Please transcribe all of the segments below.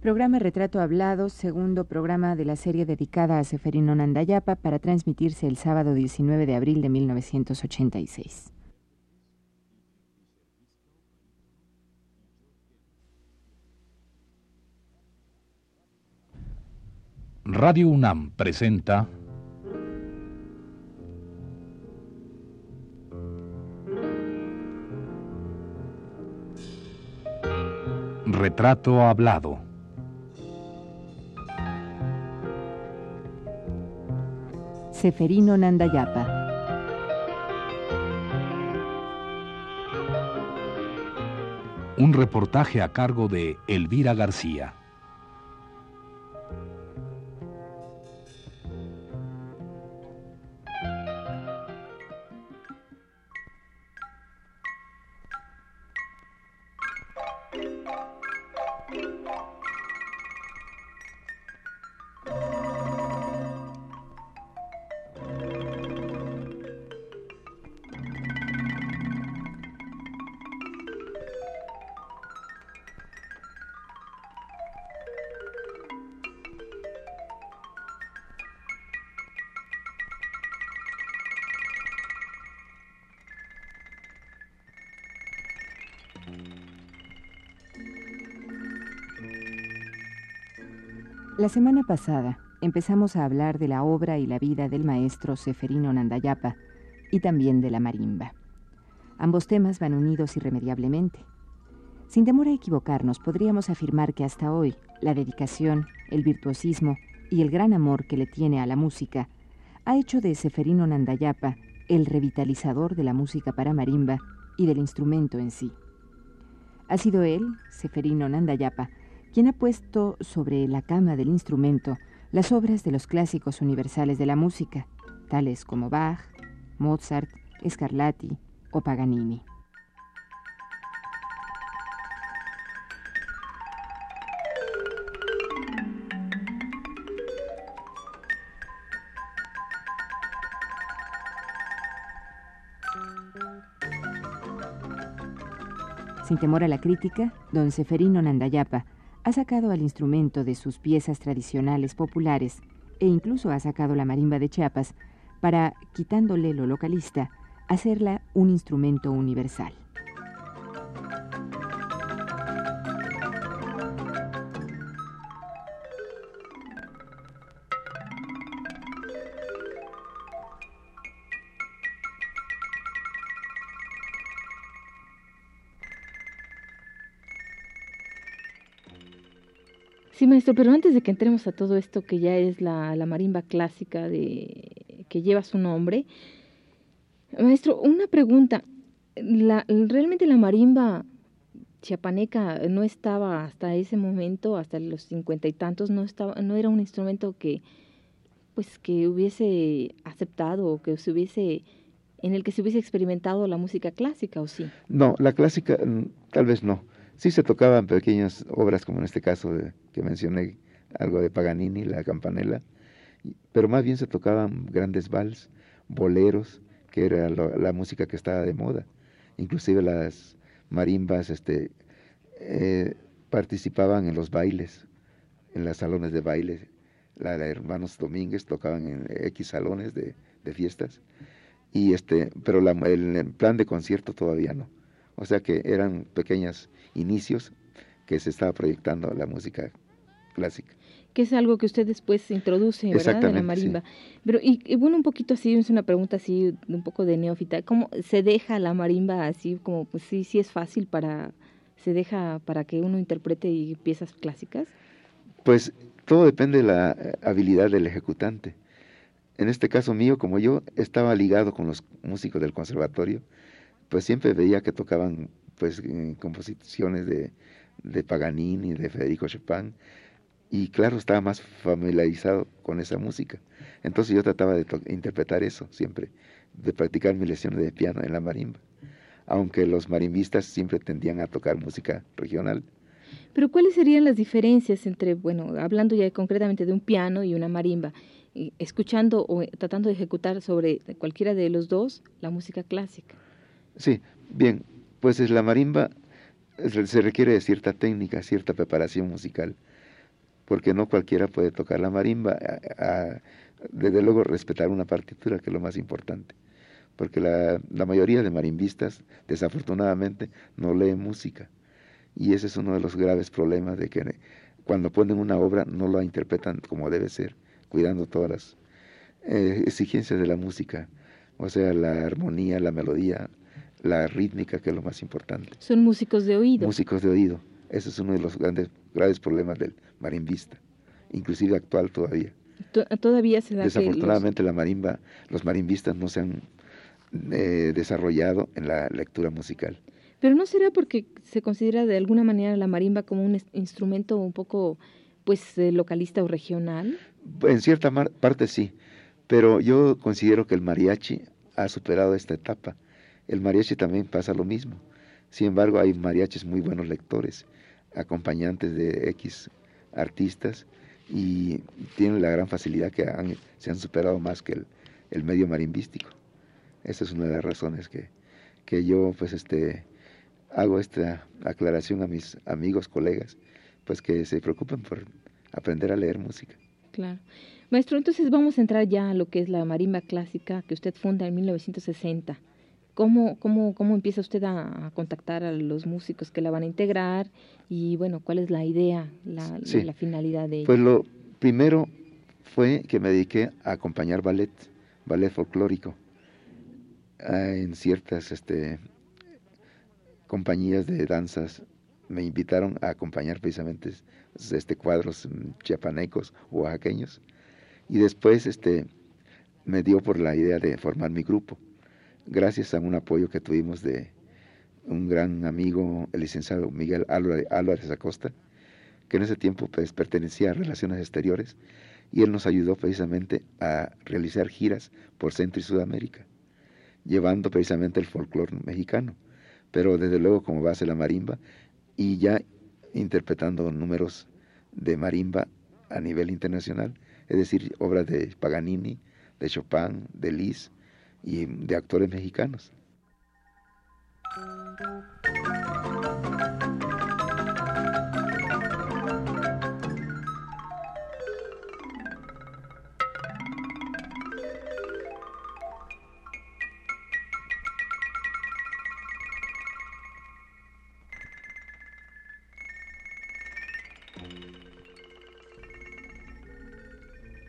Programa Retrato Hablado, segundo programa de la serie dedicada a Seferino Nandayapa para transmitirse el sábado 19 de abril de 1986. Radio UNAM presenta Retrato Hablado. Seferino Nandayapa. Un reportaje a cargo de Elvira García. La semana pasada empezamos a hablar de la obra y la vida del maestro Seferino Nandayapa y también de la marimba. Ambos temas van unidos irremediablemente. Sin temor a equivocarnos, podríamos afirmar que hasta hoy la dedicación, el virtuosismo y el gran amor que le tiene a la música ha hecho de Seferino Nandayapa el revitalizador de la música para marimba y del instrumento en sí. Ha sido él, Seferino Nandayapa, quien ha puesto sobre la cama del instrumento las obras de los clásicos universales de la música, tales como Bach, Mozart, Scarlatti o Paganini. Sin temor a la crítica, don Seferino Nandayapa ha sacado al instrumento de sus piezas tradicionales populares e incluso ha sacado la marimba de Chiapas para, quitándole lo localista, hacerla un instrumento universal. Sí, maestro, pero antes de que entremos a todo esto que ya es la, marimba clásica de, que lleva su nombre, maestro, una pregunta. La, ¿Realmente la marimba chiapaneca no estaba hasta ese momento, hasta los cincuenta y tantos, no, estaba, no era un instrumento que, pues, que hubiese aceptado o que se hubiese en el que se hubiese experimentado la música clásica, ¿o sí? No, la clásica mm, tal vez no. Sí se tocaban pequeñas obras, como en este caso de, que mencioné, algo de Paganini, la campanela, pero más bien se tocaban grandes vals, boleros, que era la música que estaba de moda. Inclusive las marimbas este, eh, participaban en los bailes, en los salones de baile. La de Hermanos Domínguez tocaban en X salones de, fiestas, y este, pero el plan de concierto todavía no. O sea que eran pequeños inicios que se estaba proyectando la música clásica. Que es algo que usted después introduce, ¿verdad? En la marimba. Pero, y, bueno, un poquito así, es una pregunta así, un poco de neófita. ¿Cómo se deja la marimba así, como, pues sí, sí es fácil para, se deja para que uno interprete piezas clásicas? Pues todo depende de la habilidad del ejecutante. En este caso mío, como yo estaba ligado con los músicos del conservatorio, pues siempre veía que tocaban pues composiciones de, de Paganini, de Federico Chopin, y claro, estaba más familiarizado con esa música. Entonces yo trataba de interpretar eso siempre, de practicar mis lecciones de piano en la marimba, aunque los marimbistas siempre tendían a tocar música regional. Pero ¿cuáles serían las diferencias entre, bueno, hablando ya concretamente de un piano y una marimba, escuchando o tratando de ejecutar sobre cualquiera de los dos la música clásica? Sí, bien, pues es la marimba se requiere de cierta técnica, cierta preparación musical. porque no cualquiera puede tocar la marimba, desde luego respetar una partitura, que es lo más importante, porque la, la mayoría de marimbistas, desafortunadamente, no leen música, y ese es uno de los graves problemas de que cuando ponen una obra no la interpretan como debe ser, cuidando todas las eh, exigencias de la música, o sea, la armonía, la melodía, la rítmica, que es lo más importante. Son músicos de oído. Músicos de oído. Ese es uno de los grandes, graves problemas del marimbista, inclusive actual todavía. todavía se da Desafortunadamente la marimba, los marimbistas no se han eh, desarrollado en la lectura musical. Pero no será porque se considera de alguna manera la marimba como un instrumento un poco pues eh, localista o regional. En cierta parte sí, pero yo considero que el mariachi ha superado esta etapa. El mariachi también pasa lo mismo. Sin embargo, hay mariachis muy buenos lectores, acompañantes de X artistas y tienen la gran facilidad que se han superado más que el, medio marimbístico. Esa es una de las razones que, que yo pues este hago esta aclaración a mis amigos, colegas, pues que se preocupen por aprender a leer música. Claro. Maestro, entonces vamos a entrar ya a lo que es la marimba clásica que usted funda en 1960. ¿Cómo, cómo, cómo empieza usted a, contactar a los músicos que la van a integrar? Y bueno, ¿cuál es la idea, la, la finalidad de ella? Pues lo primero fue que me dediqué a acompañar ballet, ballet folclórico, en ciertas este, compañías de danzas me invitaron a acompañar precisamente este cuadros mm, chiapanecos o oaxaqueños y después este me dio por la idea de formar mi grupo gracias a un apoyo que tuvimos de un gran amigo el licenciado Miguel Álvarez Acosta que en ese tiempo pues pertenecía a Relaciones Exteriores y él nos ayudó precisamente a realizar giras por Centro y Sudamérica llevando precisamente el folclore mexicano pero desde luego como base la marimba y ya interpretando números de marimba a nivel internacional, es decir, obras de Paganini, de Chopin, de Lis y de actores mexicanos.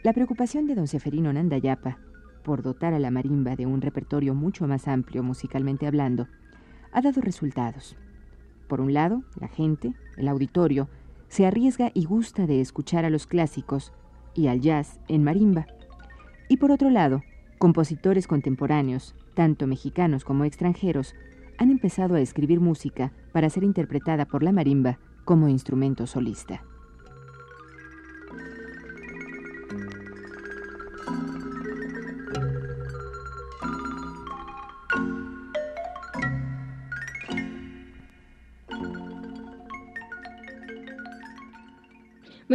La preocupación de don Seferino Nandayapa por dotar a la marimba de un repertorio mucho más amplio musicalmente hablando ha dado resultados. Por un lado, la gente, el auditorio, se arriesga y gusta de escuchar a los clásicos y al jazz en marimba. Y por otro lado, compositores contemporáneos, tanto mexicanos como extranjeros, han empezado a escribir música para ser interpretada por la marimba como instrumento solista.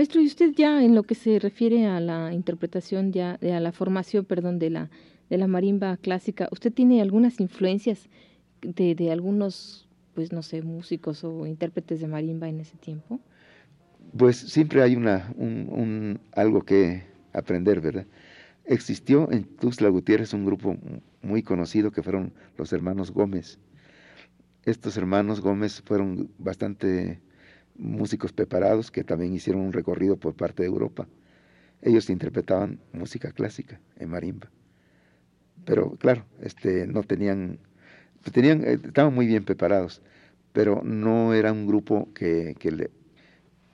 Maestro, y usted ya en lo que se refiere a la interpretación, ya, a la formación, perdón, de la, de la marimba clásica, ¿usted tiene algunas influencias de, de algunos, pues no sé, músicos o intérpretes de marimba en ese tiempo? Pues siempre hay una, un, algo que aprender, ¿verdad? Existió en Tuxtla Gutiérrez un grupo muy conocido que fueron los hermanos Gómez. Estos hermanos Gómez fueron bastante músicos preparados que también hicieron un recorrido por parte de Europa. Ellos interpretaban música clásica en marimba. Pero claro, este, no tenían, tenían, eh, estaban muy bien preparados, pero no era un grupo que, que, le,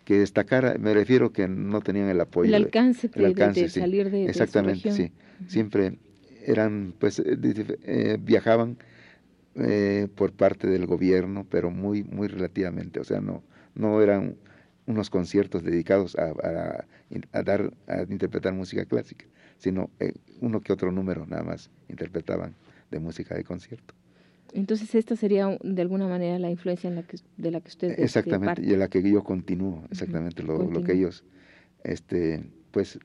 que destacara, me refiero que no tenían el apoyo. El alcance, de, salir de, Exactamente, sí. Siempre eran, pues, eh, eh, viajaban por parte del gobierno, pero muy, muy relativamente, o sea, no, no eran unos conciertos dedicados a, dar, a interpretar música clásica, sino eh, uno que otro número nada más interpretaban de música de concierto. Entonces esta sería de alguna manera la influencia en la que, de la que usted este, exactamente y en la que yo continúo exactamente lo, lo, que ellos este pues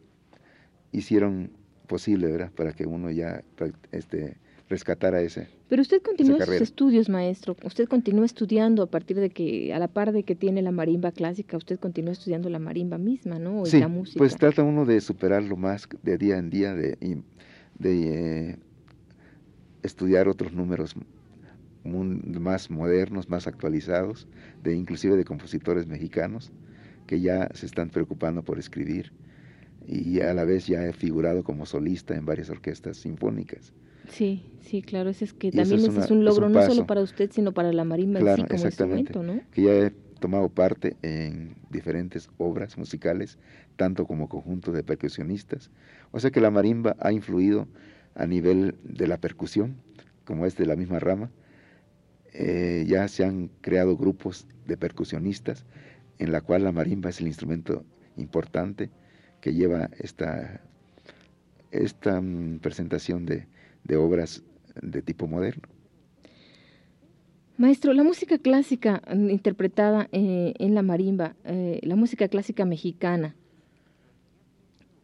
hicieron posible verdad para que uno ya este rescatara ese. Pero usted continúa sus estudios, maestro. Usted continúa estudiando a partir de que, a la par de que tiene la marimba clásica, usted continúa estudiando la marimba misma, ¿no? sí, la música. pues trata uno de superarlo más de día en día, de, de eh, estudiar otros números más modernos, más actualizados, de inclusive de compositores mexicanos que ya se están preocupando por escribir y a la vez ya he figurado como solista en varias orquestas sinfónicas. Sí, sí, claro, ese es que también es un logro no solo para usted, sino para la marimba en sí como instrumento, ¿no? Que ya he tomado parte en diferentes obras musicales, tanto como conjunto de percusionistas. O sea que la marimba ha influido a nivel de la percusión, como es de la misma rama. Eh, ya se han creado grupos de percusionistas en la cual la marimba es el instrumento importante que lleva esta, esta mm, presentación de, de obras de tipo moderno. Maestro, la música clásica mm, interpretada eh, en la marimba, eh, la música clásica mexicana,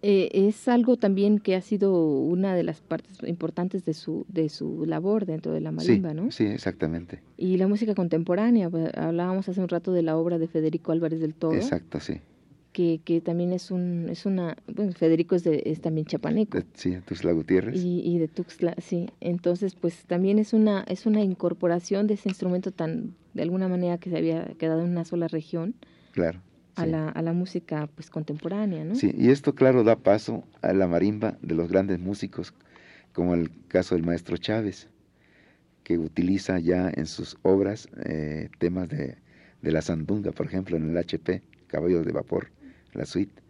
eh, es algo también que ha sido una de las partes importantes de su, de su labor dentro de la marimba, ¿no? Sí, exactamente. Y la música contemporánea, hablábamos hace un rato de la obra de Federico Álvarez del Toro. Exacto, sí que, que también es un es una bueno Federico es, de, es también chapaneco. Sí de Tuxtla Gutiérrez. Y, y, de Tuxtla sí. Entonces pues también es una es una incorporación de ese instrumento tan de alguna manera que se había quedado en una sola región claro a la a la música pues contemporánea no sí y esto claro da paso a la marimba de los grandes músicos como el caso del maestro Chávez que utiliza ya en sus obras eh, temas de, de la sandunga por ejemplo en el HP Caballos de Vapor la suite.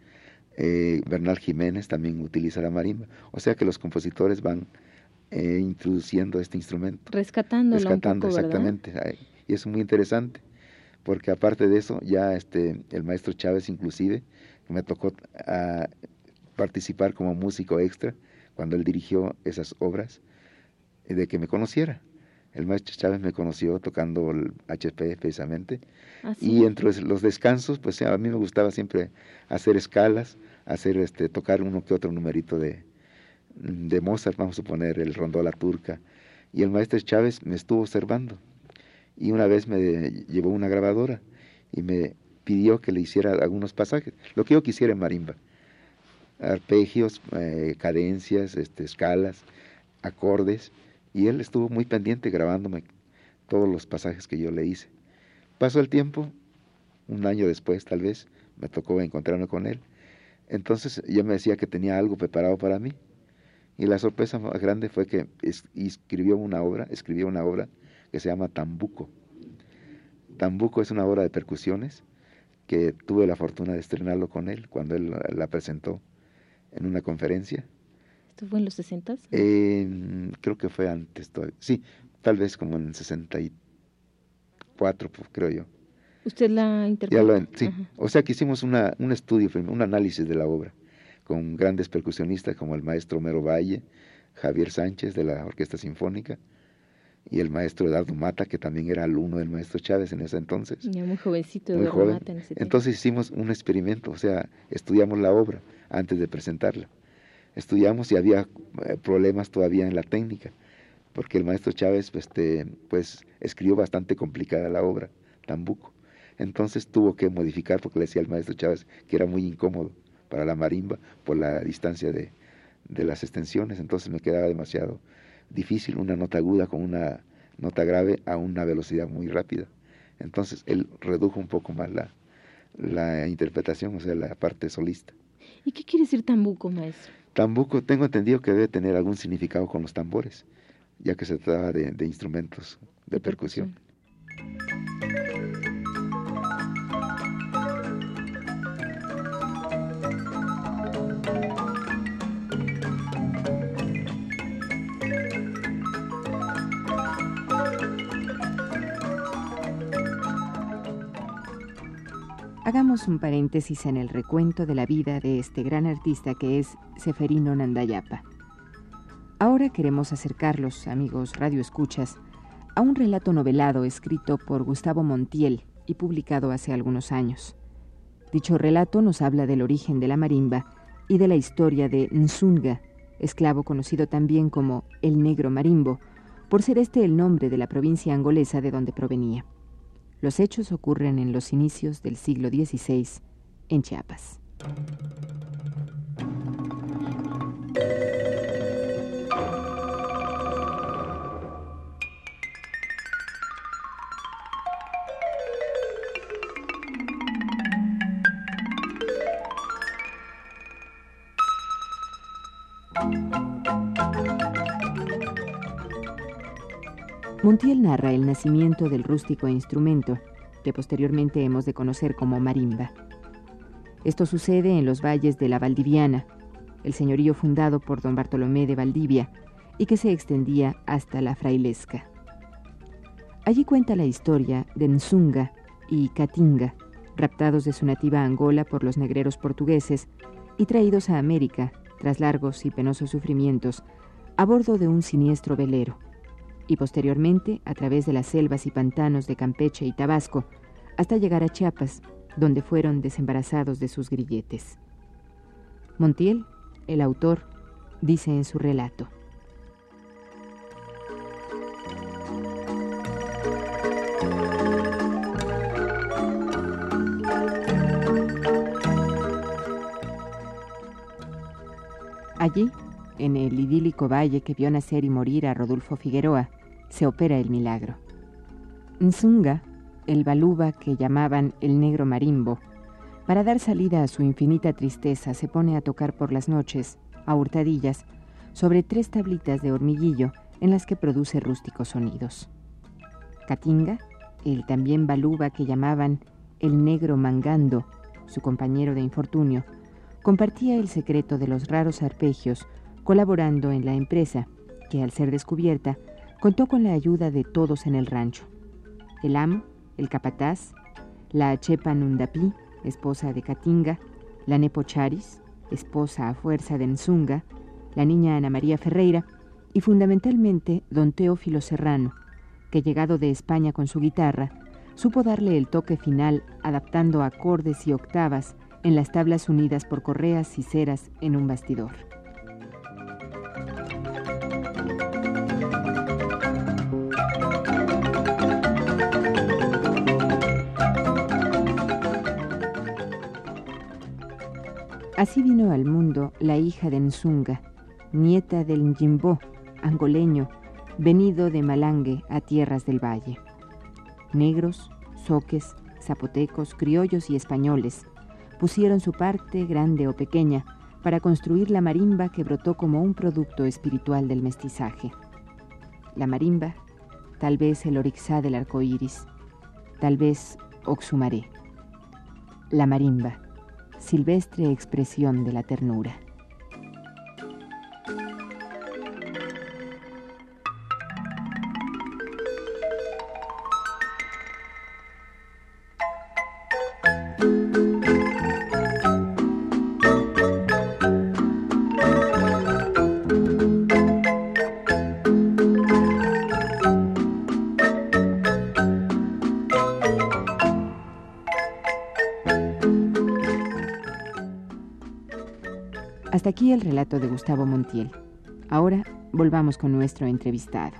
Eh, Bernal Jiménez también utiliza la marimba. O sea que los compositores van eh, introduciendo este instrumento. Rescatándolo Rescatando, un poco, exactamente. Y es muy interesante, porque aparte de eso, ya este, el maestro Chávez inclusive, me tocó a, participar como músico extra cuando él dirigió esas obras, eh, de que me conociera. El maestro Chávez me conoció tocando el HP precisamente. ¿Ah, y entre los descansos, pues a mí me gustaba siempre hacer escalas, hacer este, tocar uno que otro numerito de, de Mozart, vamos a suponer, el rondó la turca. Y el maestro Chávez me estuvo observando. Y una vez me llevó una grabadora y me pidió que le hiciera algunos pasajes, lo que yo quisiera en marimba. Arpegios, eh, cadencias, este, escalas, acordes y él estuvo muy pendiente grabándome todos los pasajes que yo le hice. Pasó el tiempo, un año después tal vez, me tocó encontrarme con él. Entonces yo me decía que tenía algo preparado para mí. Y la sorpresa más grande fue que escribió una obra, escribió una obra que se llama Tambuco. Tambuco es una obra de percusiones que tuve la fortuna de estrenarlo con él cuando él la presentó en una conferencia ¿Esto fue en los 60? creo que fue antes todavía. Sí, tal vez como en 64, pues, creo yo. ¿Usted la interpretó? sí, o sea que hicimos una, un estudio, un análisis de la obra con grandes percusionistas como el maestro Homero Valle, Javier Sánchez de la Orquesta Sinfónica y el maestro Eduardo Mata, que también era alumno del maestro Chávez en ese entonces. Ya muy jovencito, muy joven. Mata en ese Entonces hicimos un experimento, o sea, estudiamos la obra antes de presentarla estudiamos y había eh, problemas todavía en la técnica, porque el maestro Chávez este, pues, escribió bastante complicada la obra, Tambuco. Entonces tuvo que modificar, porque le decía al maestro Chávez que era muy incómodo para la marimba por la distancia de, de las extensiones, entonces me quedaba demasiado difícil una nota aguda con una nota grave a una velocidad muy rápida. Entonces él redujo un poco más la, la interpretación, o sea, la parte solista. ¿Y qué quiere decir tambuco, maestro? Tambuco tengo entendido que debe tener algún significado con los tambores, ya que se trata de, instrumentos de, percusión. Hagamos un paréntesis en el recuento de la vida de este gran artista que es Seferino Nandayapa. Ahora queremos acercarlos, amigos radioescuchas, a un relato novelado escrito por Gustavo Montiel y publicado hace algunos años. Dicho relato nos habla del origen de la marimba y de la historia de Nzunga, esclavo conocido también como el negro marimbo, por ser este el nombre de la provincia angolesa de donde provenía. Los hechos ocurren en los inicios del siglo XVI en Chiapas. Montiel narra el nacimiento del rústico instrumento, que posteriormente hemos de conocer como marimba. Esto sucede en los valles de la Valdiviana, el señorío fundado por don Bartolomé de Valdivia y que se extendía hasta la Frailesca. Allí cuenta la historia de Nzunga y Catinga, raptados de su nativa Angola por los negreros portugueses y traídos a América, tras largos y penosos sufrimientos, a bordo de un siniestro velero y posteriormente a través de las selvas y pantanos de Campeche y Tabasco, hasta llegar a Chiapas, donde fueron desembarazados de sus grilletes. Montiel, el autor, dice en su relato. Allí, en el idílico valle que vio nacer y morir a Rodolfo Figueroa, se opera el milagro. Nzunga, el baluba que llamaban el negro marimbo, para dar salida a su infinita tristeza se pone a tocar por las noches, a hurtadillas, sobre tres tablitas de hormiguillo en las que produce rústicos sonidos. Catinga, el también baluba que llamaban el negro mangando, su compañero de infortunio, compartía el secreto de los raros arpegios colaborando en la empresa, que al ser descubierta, contó con la ayuda de todos en el rancho. El amo, el capataz, la Chepa Nundapi, esposa de Catinga, la Nepo Charis, esposa a fuerza de Nzunga, la niña Ana María Ferreira y fundamentalmente don Teófilo Serrano, que llegado de España con su guitarra, supo darle el toque final adaptando acordes y octavas en las tablas unidas por correas y ceras en un bastidor. Así vino al mundo la hija de Nzunga, nieta del Njimbo, angoleño, venido de Malangue a tierras del valle. Negros, soques, zapotecos, criollos y españoles pusieron su parte, grande o pequeña, para construir la marimba que brotó como un producto espiritual del mestizaje. La marimba, tal vez el orixá del arco iris, tal vez Oxumaré. La marimba silvestre expresión de la ternura. El relato de Gustavo Montiel. Ahora volvamos con nuestro entrevistado.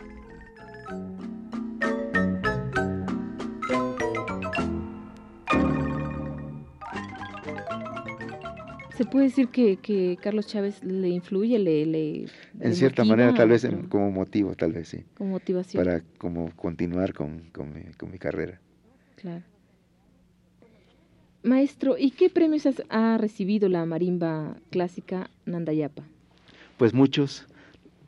¿Se puede decir que, Carlos Chávez le influye, le... le en cierta manera, tal vez como motivo, tal vez sí. Como motivación. Para como continuar con, con, mi, con mi carrera. Claro. Maestro, ¿y qué premios ha recibido la marimba clásica Nandayapa? Pues muchos,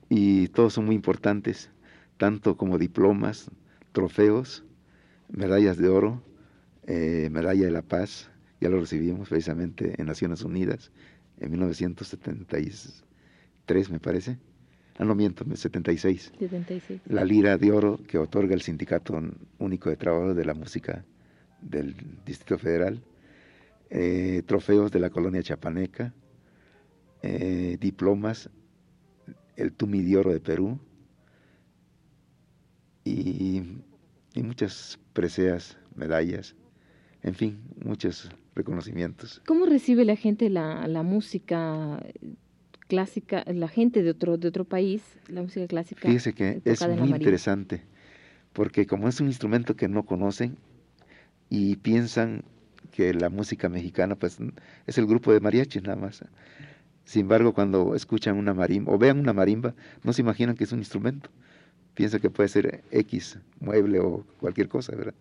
y todos son muy importantes, tanto como diplomas, trofeos, medallas de oro, eh, medalla de la paz, ya lo recibimos precisamente en Naciones Unidas en 1973, me parece. Ah, no miento, 76. 76. La lira de oro que otorga el Sindicato Único de Trabajo de la Música del Distrito Federal eh, trofeos de la colonia chapaneca, eh, diplomas, el Tumi de Oro de Perú y, muchas preseas, medallas, en fin, muchos reconocimientos. ¿Cómo recibe la gente la, música clásica, la gente de otro, de otro país, la música clásica. Fíjese que es muy interesante, porque como es un instrumento que no conocen y piensan que la música mexicana pues es el grupo de mariachis nada más. Sin embargo, cuando escuchan una marimba o vean una marimba, no se imaginan que es un instrumento. Piensan que puede ser X, mueble o cualquier cosa, ¿verdad?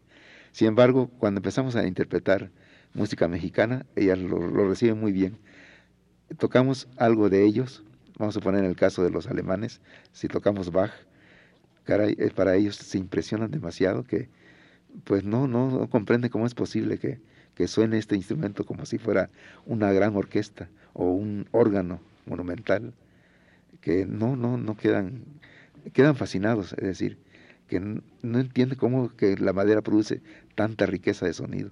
Sin embargo, cuando empezamos a interpretar música mexicana, ellas lo, reciben muy bien. Tocamos algo de ellos, vamos a poner el caso de los alemanes, si tocamos Bach, caray, eh, para ellos se impresionan demasiado que pues no, no, no comprenden cómo es posible que, que suene este instrumento como si fuera una gran orquesta o un órgano monumental, que no, no, no quedan, quedan fascinados, es decir, que no entiende cómo que la madera produce tanta riqueza de sonido.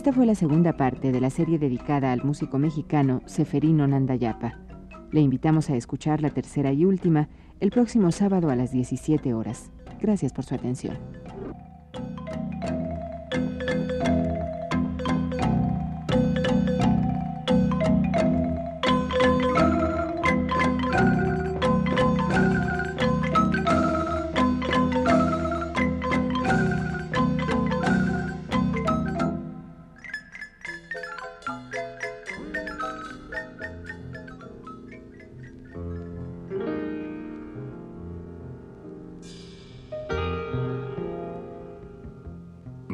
Esta fue la segunda parte de la serie dedicada al músico mexicano Seferino Nandayapa. Le invitamos a escuchar la tercera y última el próximo sábado a las 17 horas. Gracias por su atención.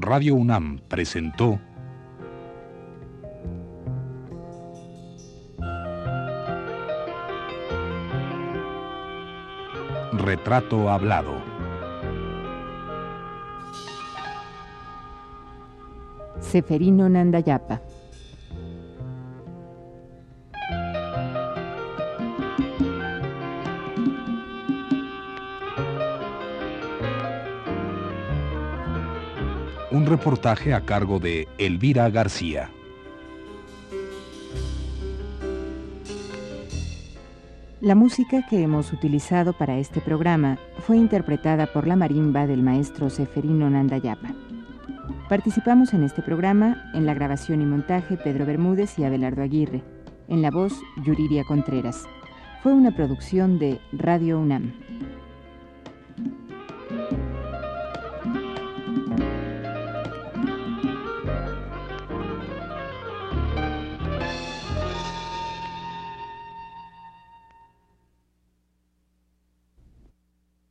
Radio UNAM presentó Retrato Hablado. Seferino Nandayapa. Un reportaje a cargo de Elvira García. La música que hemos utilizado para este programa fue interpretada por la marimba del maestro Seferino Nandayapa. Participamos en este programa en la grabación y montaje Pedro Bermúdez y Abelardo Aguirre, en la voz Yuriria Contreras. Fue una producción de Radio UNAM.